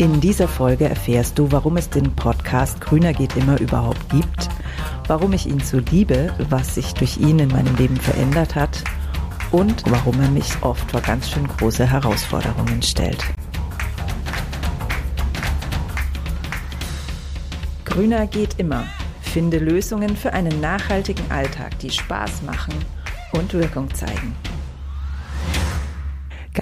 In dieser Folge erfährst du, warum es den Podcast Grüner geht immer überhaupt gibt, warum ich ihn so liebe, was sich durch ihn in meinem Leben verändert hat und warum er mich oft vor ganz schön große Herausforderungen stellt. Grüner geht immer. Finde Lösungen für einen nachhaltigen Alltag, die Spaß machen und Wirkung zeigen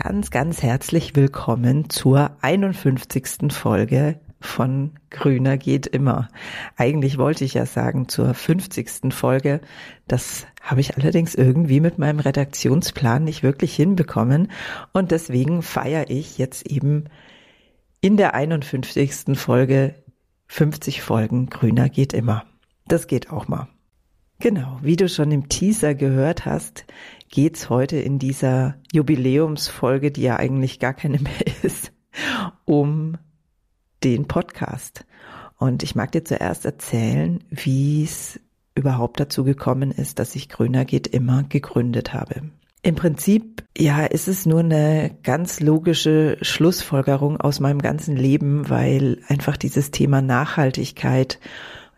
ganz, ganz herzlich willkommen zur 51. Folge von Grüner geht immer. Eigentlich wollte ich ja sagen zur 50. Folge. Das habe ich allerdings irgendwie mit meinem Redaktionsplan nicht wirklich hinbekommen. Und deswegen feiere ich jetzt eben in der 51. Folge 50 Folgen Grüner geht immer. Das geht auch mal. Genau, wie du schon im Teaser gehört hast, geht's heute in dieser Jubiläumsfolge, die ja eigentlich gar keine mehr ist, um den Podcast. Und ich mag dir zuerst erzählen, wie es überhaupt dazu gekommen ist, dass ich Grüner geht immer gegründet habe. Im Prinzip, ja, ist es nur eine ganz logische Schlussfolgerung aus meinem ganzen Leben, weil einfach dieses Thema Nachhaltigkeit,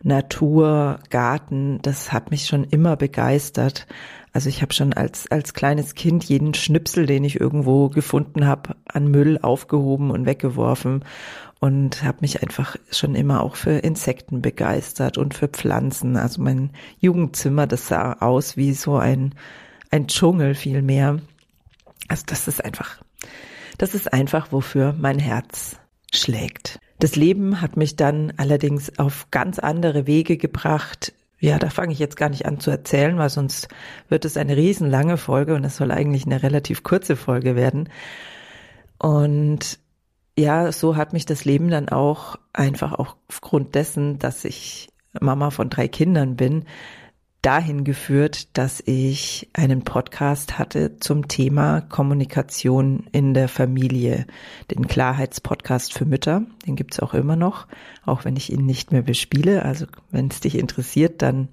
Natur, Garten, das hat mich schon immer begeistert. Also ich habe schon als, als kleines Kind jeden Schnipsel, den ich irgendwo gefunden habe, an Müll aufgehoben und weggeworfen und habe mich einfach schon immer auch für Insekten begeistert und für Pflanzen. Also mein Jugendzimmer, das sah aus wie so ein, ein Dschungel vielmehr. Also das ist einfach, das ist einfach, wofür mein Herz schlägt. Das Leben hat mich dann allerdings auf ganz andere Wege gebracht, ja, da fange ich jetzt gar nicht an zu erzählen, weil sonst wird es eine riesenlange Folge und es soll eigentlich eine relativ kurze Folge werden. Und ja, so hat mich das Leben dann auch einfach auch aufgrund dessen, dass ich Mama von drei Kindern bin, dahin geführt, dass ich einen Podcast hatte zum Thema Kommunikation in der Familie, den Klarheitspodcast für Mütter. Den gibt's auch immer noch, auch wenn ich ihn nicht mehr bespiele. Also wenn es dich interessiert, dann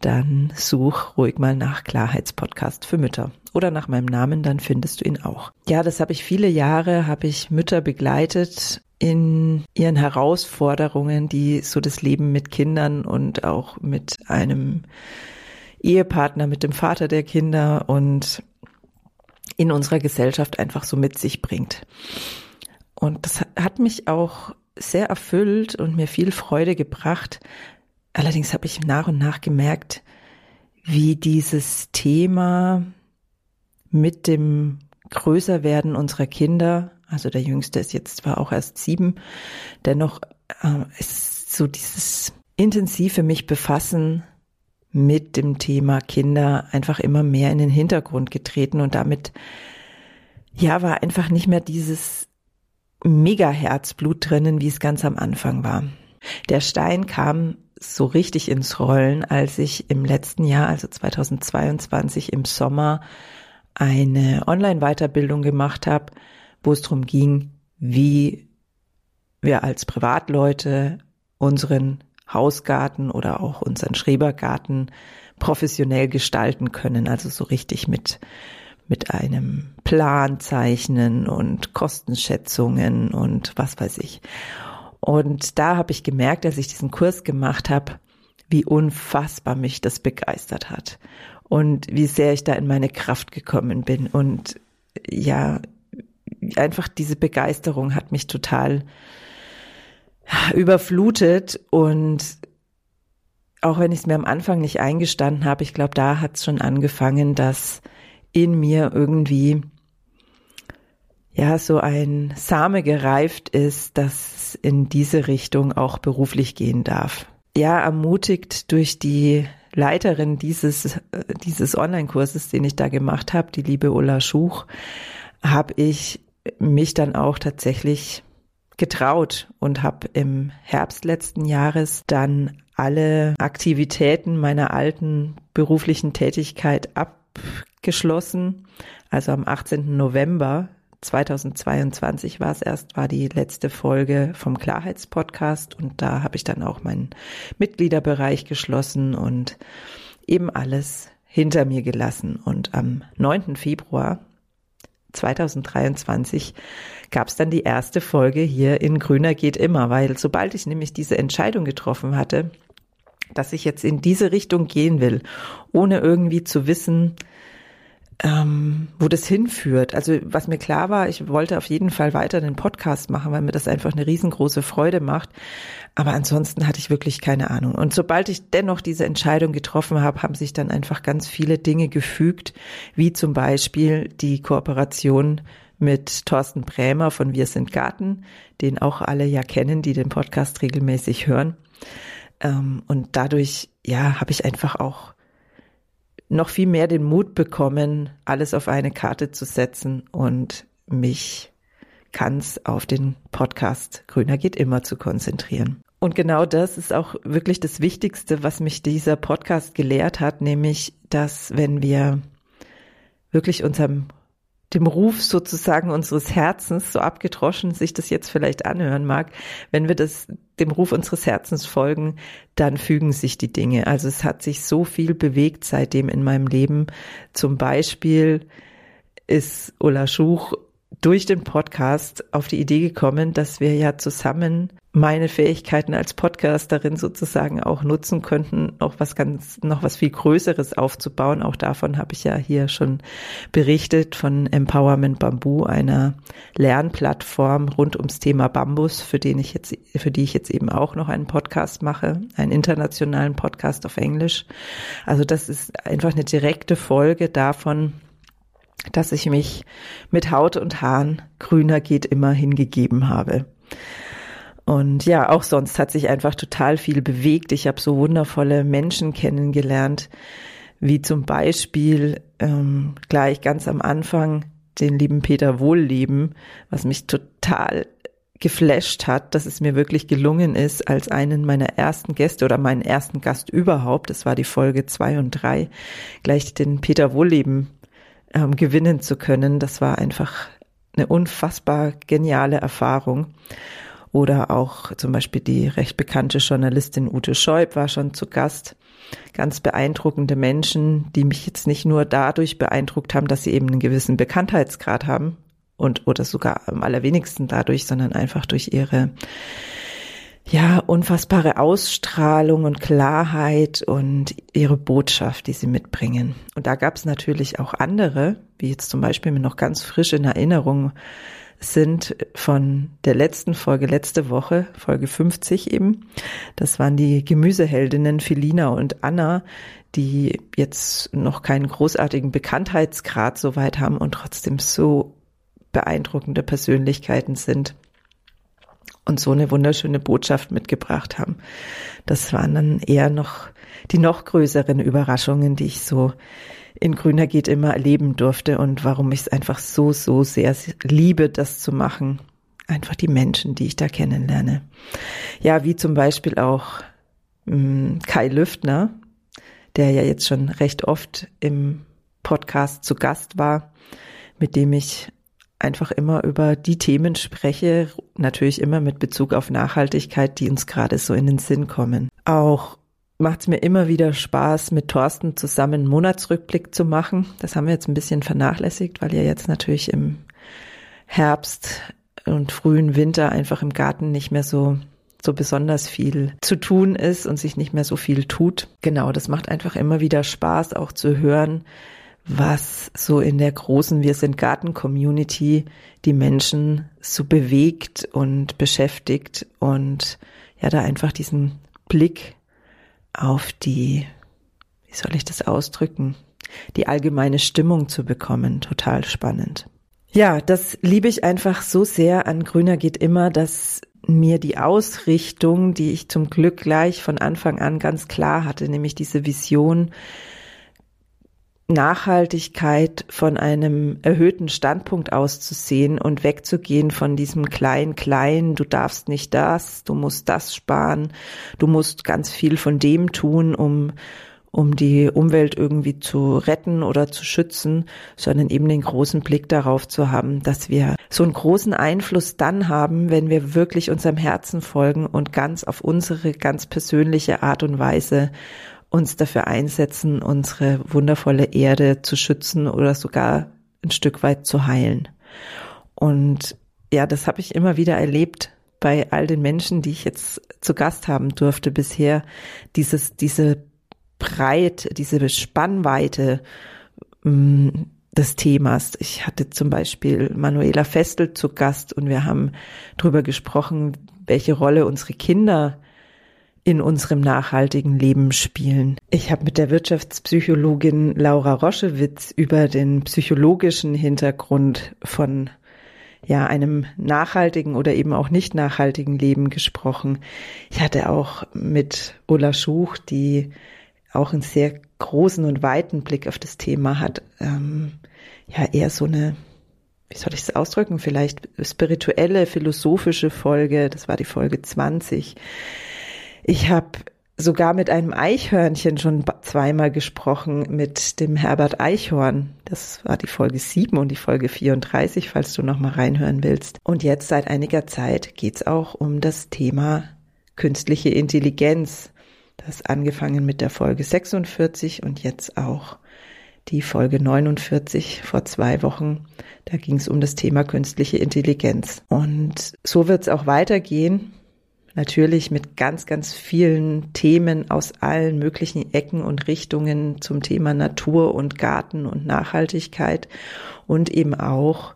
dann such ruhig mal nach Klarheitspodcast für Mütter oder nach meinem Namen, dann findest du ihn auch. Ja, das habe ich viele Jahre, habe ich Mütter begleitet in ihren Herausforderungen, die so das Leben mit Kindern und auch mit einem Ehepartner, mit dem Vater der Kinder und in unserer Gesellschaft einfach so mit sich bringt. Und das hat mich auch sehr erfüllt und mir viel Freude gebracht. Allerdings habe ich nach und nach gemerkt, wie dieses Thema mit dem Größerwerden unserer Kinder also der Jüngste ist jetzt zwar auch erst sieben, dennoch äh, ist so dieses intensive mich befassen mit dem Thema Kinder einfach immer mehr in den Hintergrund getreten und damit ja war einfach nicht mehr dieses mega Herzblut drinnen, wie es ganz am Anfang war. Der Stein kam so richtig ins Rollen, als ich im letzten Jahr, also 2022 im Sommer, eine Online-Weiterbildung gemacht habe wo es darum ging, wie wir als Privatleute unseren Hausgarten oder auch unseren Schrebergarten professionell gestalten können, also so richtig mit mit einem Plan zeichnen und Kostenschätzungen und was weiß ich. Und da habe ich gemerkt, als ich diesen Kurs gemacht habe, wie unfassbar mich das begeistert hat und wie sehr ich da in meine Kraft gekommen bin und ja, einfach diese Begeisterung hat mich total überflutet und auch wenn ich es mir am Anfang nicht eingestanden habe, ich glaube, da hat es schon angefangen, dass in mir irgendwie ja so ein Same gereift ist, dass in diese Richtung auch beruflich gehen darf. Ja, ermutigt durch die Leiterin dieses dieses Online-Kurses, den ich da gemacht habe, die liebe Ulla Schuch, habe ich mich dann auch tatsächlich getraut und habe im Herbst letzten Jahres dann alle Aktivitäten meiner alten beruflichen Tätigkeit abgeschlossen. Also am 18. November 2022 war es erst, war die letzte Folge vom Klarheitspodcast und da habe ich dann auch meinen Mitgliederbereich geschlossen und eben alles hinter mir gelassen. Und am 9. Februar 2023 gab es dann die erste Folge hier in Grüner geht immer, weil sobald ich nämlich diese Entscheidung getroffen hatte, dass ich jetzt in diese Richtung gehen will, ohne irgendwie zu wissen, ähm, wo das hinführt. Also was mir klar war, ich wollte auf jeden Fall weiter den Podcast machen, weil mir das einfach eine riesengroße Freude macht. Aber ansonsten hatte ich wirklich keine Ahnung. Und sobald ich dennoch diese Entscheidung getroffen habe, haben sich dann einfach ganz viele Dinge gefügt, wie zum Beispiel die Kooperation mit Thorsten Brämer von Wir sind Garten, den auch alle ja kennen, die den Podcast regelmäßig hören. Ähm, und dadurch, ja, habe ich einfach auch noch viel mehr den Mut bekommen, alles auf eine Karte zu setzen und mich ganz auf den Podcast Grüner geht immer zu konzentrieren. Und genau das ist auch wirklich das Wichtigste, was mich dieser Podcast gelehrt hat, nämlich, dass wenn wir wirklich unserem dem Ruf sozusagen unseres Herzens, so abgedroschen sich das jetzt vielleicht anhören mag, wenn wir das dem Ruf unseres Herzens folgen, dann fügen sich die Dinge. Also es hat sich so viel bewegt seitdem in meinem Leben. Zum Beispiel ist Ulla Schuch durch den Podcast auf die Idee gekommen, dass wir ja zusammen meine Fähigkeiten als Podcasterin sozusagen auch nutzen könnten, noch was ganz, noch was viel Größeres aufzubauen. Auch davon habe ich ja hier schon berichtet von Empowerment Bamboo, einer Lernplattform rund ums Thema Bambus, für den ich jetzt, für die ich jetzt eben auch noch einen Podcast mache, einen internationalen Podcast auf Englisch. Also das ist einfach eine direkte Folge davon, dass ich mich mit Haut und Haaren grüner geht immer hingegeben habe. Und ja, auch sonst hat sich einfach total viel bewegt. Ich habe so wundervolle Menschen kennengelernt, wie zum Beispiel ähm, gleich ganz am Anfang den lieben Peter Wohlleben, was mich total geflasht hat, dass es mir wirklich gelungen ist, als einen meiner ersten Gäste oder meinen ersten Gast überhaupt, das war die Folge zwei und drei, gleich den Peter Wohlleben ähm, gewinnen zu können. Das war einfach eine unfassbar geniale Erfahrung. Oder auch zum Beispiel die recht bekannte Journalistin Ute Scheub war schon zu Gast. Ganz beeindruckende Menschen, die mich jetzt nicht nur dadurch beeindruckt haben, dass sie eben einen gewissen Bekanntheitsgrad haben und oder sogar am allerwenigsten dadurch, sondern einfach durch ihre ja, unfassbare Ausstrahlung und Klarheit und ihre Botschaft, die sie mitbringen. Und da gab es natürlich auch andere, wie jetzt zum Beispiel mir noch ganz frisch in Erinnerung sind von der letzten Folge, letzte Woche, Folge 50 eben. Das waren die Gemüseheldinnen Felina und Anna, die jetzt noch keinen großartigen Bekanntheitsgrad soweit haben und trotzdem so beeindruckende Persönlichkeiten sind und so eine wunderschöne Botschaft mitgebracht haben. Das waren dann eher noch die noch größeren Überraschungen, die ich so in Grüner geht immer erleben durfte und warum ich es einfach so, so sehr liebe, das zu machen. Einfach die Menschen, die ich da kennenlerne. Ja, wie zum Beispiel auch mh, hm, Kai Lüftner, der ja jetzt schon recht oft im Podcast zu Gast war, mit dem ich einfach immer über die Themen spreche, natürlich immer mit Bezug auf Nachhaltigkeit, die uns gerade so in den Sinn kommen. Auch macht es mir immer wieder Spaß, mit Thorsten zusammen einen Monatsrückblick zu machen. Das haben wir jetzt ein bisschen vernachlässigt, weil ja jetzt natürlich im Herbst und frühen Winter einfach im Garten nicht mehr so so besonders viel zu tun ist und sich nicht mehr so viel tut. Genau, das macht einfach immer wieder Spaß, auch zu hören, was so in der großen Wir sind Garten Community die Menschen so bewegt und beschäftigt und ja, da einfach diesen Blick auf die, wie soll ich das ausdrücken, die allgemeine Stimmung zu bekommen. Total spannend. Ja, das liebe ich einfach so sehr an Grüner geht immer, dass mir die Ausrichtung, die ich zum Glück gleich von Anfang an ganz klar hatte, nämlich diese Vision, Nachhaltigkeit von einem erhöhten Standpunkt aus zu sehen und wegzugehen von diesem klein klein, du darfst nicht das, du musst das sparen, du musst ganz viel von dem tun, um um die Umwelt irgendwie zu retten oder zu schützen, sondern eben den großen Blick darauf zu haben, dass wir so einen großen Einfluss dann haben, wenn wir wirklich unserem Herzen folgen und ganz auf unsere ganz persönliche Art und Weise uns dafür einsetzen, unsere wundervolle Erde zu schützen oder sogar ein Stück weit zu heilen. Und ja, das habe ich immer wieder erlebt bei all den Menschen, die ich jetzt zu Gast haben durfte bisher. Dieses, diese Breit, diese Spannweite mm, des Themas. Ich hatte zum Beispiel Manuela Festel zu Gast und wir haben darüber gesprochen, welche Rolle unsere Kinder in unserem nachhaltigen Leben spielen. Ich habe mit der Wirtschaftspsychologin Laura Roschewitz über den psychologischen Hintergrund von ja, einem nachhaltigen oder eben auch nicht nachhaltigen Leben gesprochen. Ich hatte auch mit Ulla Schuch, die auch einen sehr großen und weiten Blick auf das Thema hat, ähm, ja, eher so eine, wie soll ich es ausdrücken, vielleicht spirituelle, philosophische Folge. Das war die Folge 20. Ich habe sogar mit einem Eichhörnchen schon zweimal gesprochen, mit dem Herbert Eichhorn. Das war die Folge 7 und die Folge 34, falls du noch mal reinhören willst. Und jetzt seit einiger Zeit geht's auch um das Thema künstliche Intelligenz. Das angefangen mit der Folge 46 und jetzt auch die Folge 49 vor zwei Wochen. Da ging es um das Thema künstliche Intelligenz. Und so wird es auch weitergehen natürlich mit ganz, ganz vielen Themen aus allen möglichen Ecken und Richtungen zum Thema Natur und Garten und Nachhaltigkeit und eben auch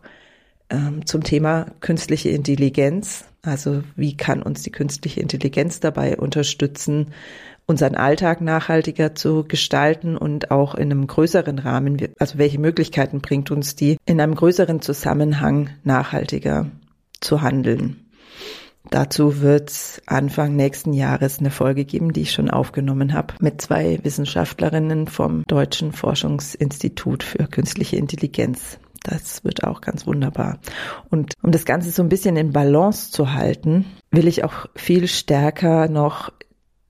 ähm, zum Thema künstliche Intelligenz. Also wie kann uns die künstliche Intelligenz dabei unterstützen, unseren Alltag nachhaltiger zu gestalten und auch in einem größeren Rahmen, also welche Möglichkeiten bringt uns die, in einem größeren Zusammenhang nachhaltiger zu handeln. Dazu wird Anfang nächsten Jahres eine Folge geben, die ich schon aufgenommen habe, mit zwei Wissenschaftlerinnen vom Deutschen Forschungsinstitut für künstliche Intelligenz. Das wird auch ganz wunderbar. Und um das Ganze so ein bisschen in Balance zu halten, will ich auch viel stärker noch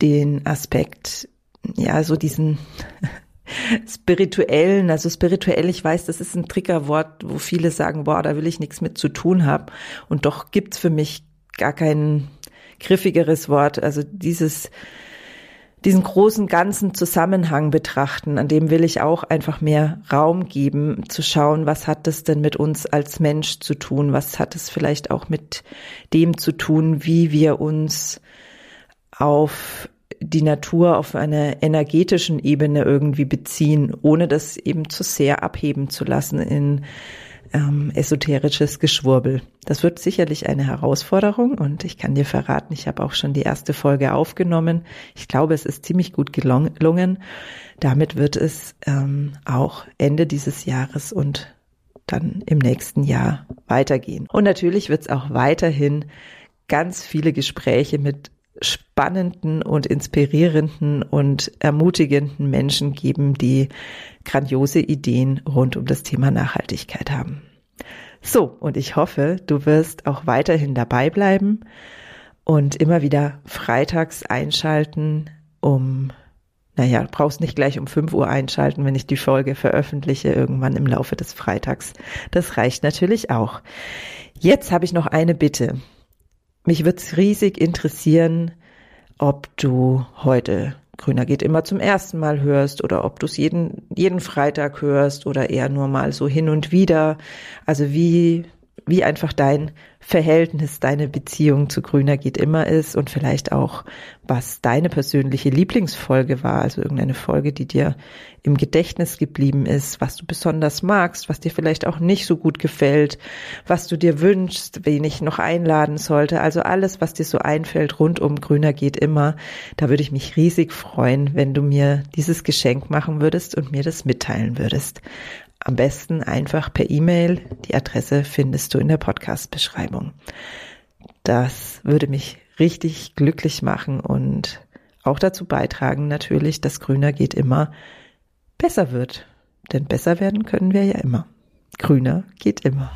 den Aspekt, ja, so diesen spirituellen, also spirituell, ich weiß, das ist ein Triggerwort, wo viele sagen, boah, da will ich nichts mit zu tun haben. Und doch gibt's für mich gar kein griffigeres Wort. Also dieses, diesen großen ganzen Zusammenhang betrachten, an dem will ich auch einfach mehr Raum geben, zu schauen, was hat das denn mit uns als Mensch zu tun? Was hat es vielleicht auch mit dem zu tun, wie wir uns auf die Natur auf einer energetischen Ebene irgendwie beziehen, ohne das eben zu sehr abheben zu lassen in ähm, esoterisches Geschwurbel. Das wird sicherlich eine Herausforderung und ich kann dir verraten, ich habe auch schon die erste Folge aufgenommen. Ich glaube, es ist ziemlich gut gelungen. Damit wird es ähm, auch Ende dieses Jahres und dann im nächsten Jahr weitergehen. Und natürlich wird es auch weiterhin ganz viele Gespräche mit spannenden und inspirierenden und ermutigenden Menschen geben, die grandiose Ideen rund um das Thema Nachhaltigkeit haben. So, und ich hoffe, du wirst auch weiterhin dabei bleiben und immer wieder freitags einschalten, um, naja, brauchst nicht gleich um 5 Uhr einschalten, wenn ich die Folge veröffentliche, irgendwann im Laufe des Freitags. Das reicht natürlich auch. Jetzt habe ich noch eine Bitte. Mich würde es riesig interessieren, ob du heute Grüner geht immer zum ersten Mal hörst oder ob du es jeden, jeden Freitag hörst oder eher nur mal so hin und wieder. Also wie, wie einfach dein Verhältnis, deine Beziehung zu Grüner geht immer ist und vielleicht auch, was deine persönliche Lieblingsfolge war, also irgendeine Folge, die dir im Gedächtnis geblieben ist, was du besonders magst, was dir vielleicht auch nicht so gut gefällt, was du dir wünschst, wen ich noch einladen sollte. Also alles, was dir so einfällt rund um Grüner geht immer. Da würde ich mich riesig freuen, wenn du mir dieses Geschenk machen würdest und mir das mitteilen würdest. Am besten einfach per E-Mail. Die Adresse findest du in der Podcast-Beschreibung. Das würde mich richtig glücklich machen und auch dazu beitragen natürlich, dass Grüner geht immer besser wird. Denn besser werden können wir ja immer. Grüner geht immer.